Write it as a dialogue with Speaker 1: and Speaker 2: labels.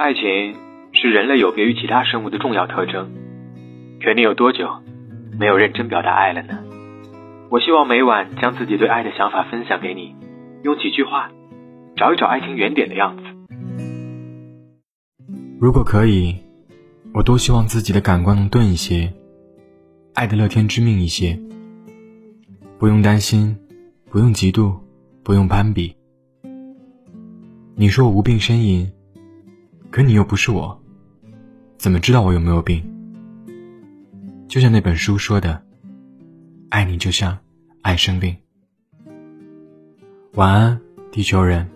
Speaker 1: 爱情是人类有别于其他生物的重要特征。可你有多久没有认真表达爱了呢？我希望每晚将自己对爱的想法分享给你，用几句话找一找爱情原点的样子。
Speaker 2: 如果可以，我多希望自己的感官能钝一些，爱的乐天知命一些，不用担心，不用嫉妒，不用攀比。你说我无病呻吟，可你又不是我，怎么知道我有没有病？就像那本书说的，爱你就像爱生病。晚安，地球人。